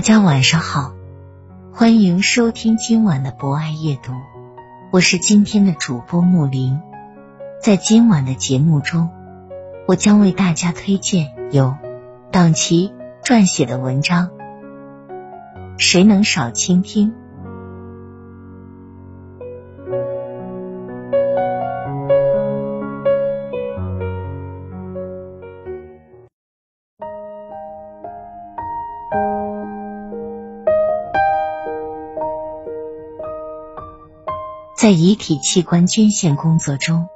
大家晚上好，欢迎收听今晚的博爱夜读，我是今天的主播木林。在今晚的节目中，我将为大家推荐由党旗撰写的文章《谁能少倾听》。在遗体器官捐献工作中，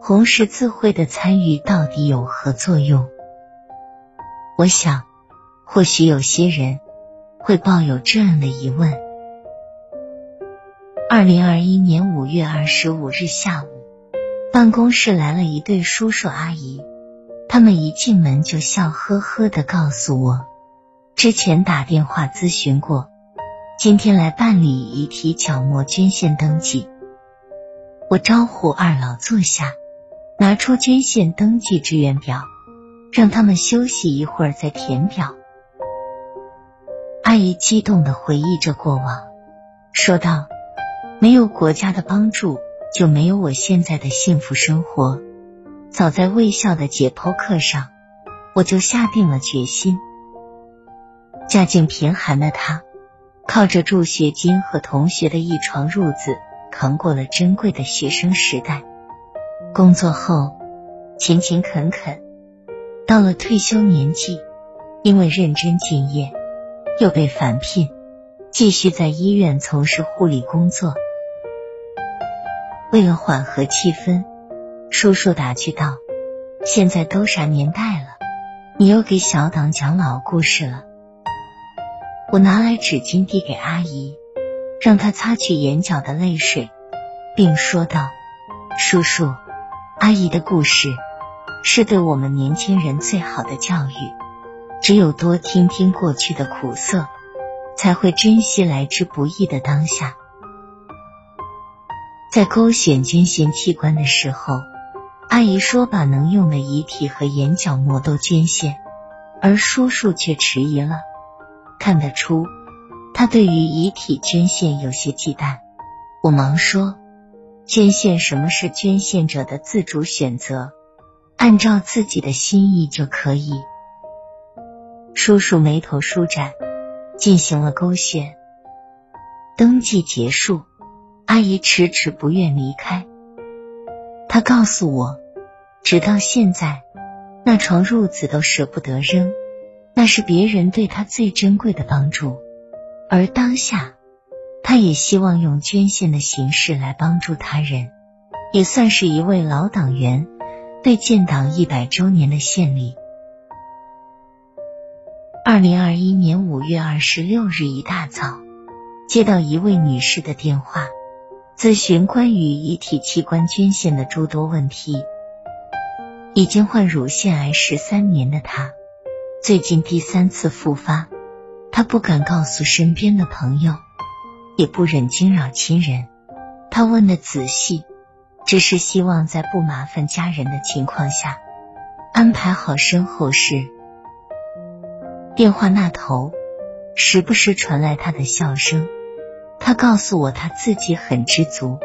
红十字会的参与到底有何作用？我想，或许有些人会抱有这样的疑问。二零二一年五月二十五日下午，办公室来了一对叔叔阿姨，他们一进门就笑呵呵的告诉我，之前打电话咨询过，今天来办理遗体角膜捐献登记。我招呼二老坐下，拿出捐献登记志愿表，让他们休息一会儿再填表。阿姨激动的回忆着过往，说道：“没有国家的帮助，就没有我现在的幸福生活。早在卫校的解剖课上，我就下定了决心。家境贫寒的她，靠着助学金和同学的一床褥子。”扛过了珍贵的学生时代，工作后勤勤恳恳，到了退休年纪，因为认真敬业，又被返聘，继续在医院从事护理工作。为了缓和气氛，叔叔打趣道：“现在都啥年代了，你又给小党讲老故事了。”我拿来纸巾递给阿姨。让他擦去眼角的泪水，并说道：“叔叔，阿姨的故事是对我们年轻人最好的教育。只有多听听过去的苦涩，才会珍惜来之不易的当下。”在勾选捐献器官的时候，阿姨说把能用的遗体和眼角膜都捐献，而叔叔却迟疑了。看得出。他对于遗体捐献有些忌惮，我忙说：“捐献什么是捐献者的自主选择，按照自己的心意就可以。”叔叔眉头舒展，进行了勾选。登记结束，阿姨迟迟不愿离开。她告诉我，直到现在，那床褥子都舍不得扔，那是别人对她最珍贵的帮助。而当下，他也希望用捐献的形式来帮助他人，也算是一位老党员对建党一百周年的献礼。二零二一年五月二十六日一大早，接到一位女士的电话，咨询关于遗体器官捐献的诸多问题。已经患乳腺癌十三年的她，最近第三次复发。他不敢告诉身边的朋友，也不忍惊扰亲人。他问的仔细，只是希望在不麻烦家人的情况下安排好身后事。电话那头时不时传来他的笑声。他告诉我，他自己很知足，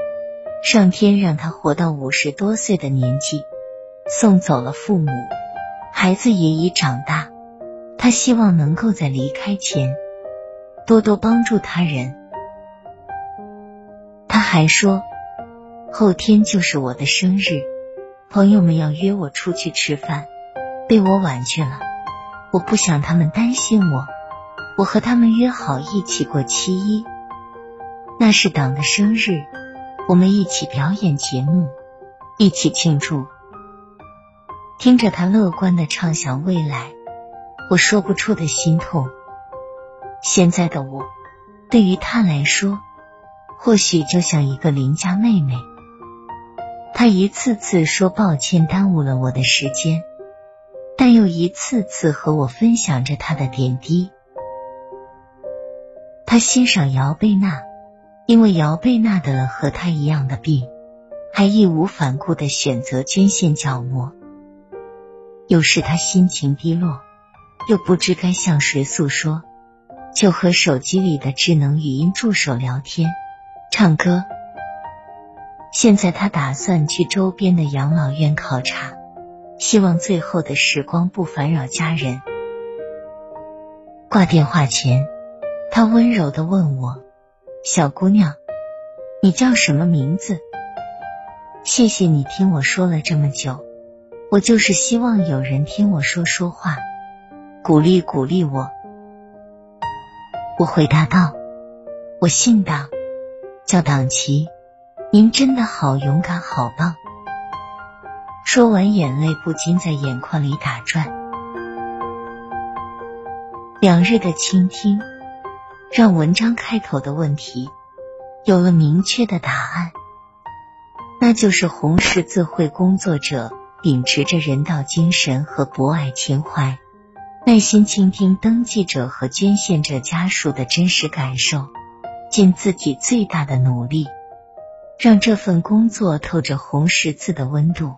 上天让他活到五十多岁的年纪，送走了父母，孩子也已长大。他希望能够在离开前多多帮助他人。他还说，后天就是我的生日，朋友们要约我出去吃饭，被我婉拒了。我不想他们担心我，我和他们约好一起过七一，那是党的生日，我们一起表演节目，一起庆祝。听着他乐观的畅想未来。我说不出的心痛。现在的我，对于他来说，或许就像一个邻家妹妹。他一次次说抱歉，耽误了我的时间，但又一次次和我分享着他的点滴。他欣赏姚贝娜，因为姚贝娜得了和他一样的病，还义无反顾的选择捐献角膜。有时他心情低落。又不知该向谁诉说，就和手机里的智能语音助手聊天、唱歌。现在他打算去周边的养老院考察，希望最后的时光不烦扰家人。挂电话前，他温柔的问我：“小姑娘，你叫什么名字？谢谢你听我说了这么久，我就是希望有人听我说说话。”鼓励鼓励我，我回答道：“我姓党，叫党旗。您真的好勇敢，好棒。”说完，眼泪不禁在眼眶里打转。两日的倾听，让文章开头的问题有了明确的答案，那就是红十字会工作者秉持着人道精神和博爱情怀。耐心倾听登记者和捐献者家属的真实感受，尽自己最大的努力，让这份工作透着红十字的温度。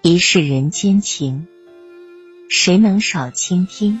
一世人间情，谁能少倾听？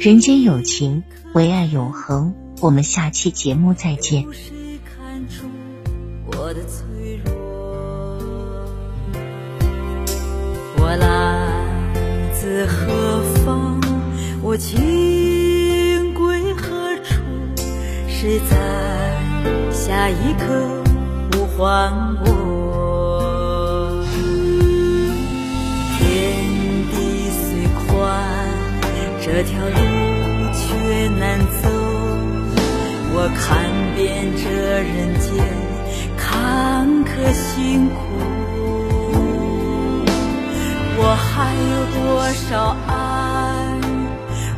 人间有情，唯爱永恒。我们下期节目再见。我的脆弱，我来自何方？我情归何处？谁在下一刻呼唤我？这人间坎坷辛苦。我还有多少爱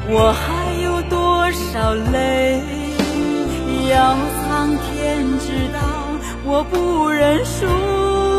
我还有多少泪？要苍天知道我不认输。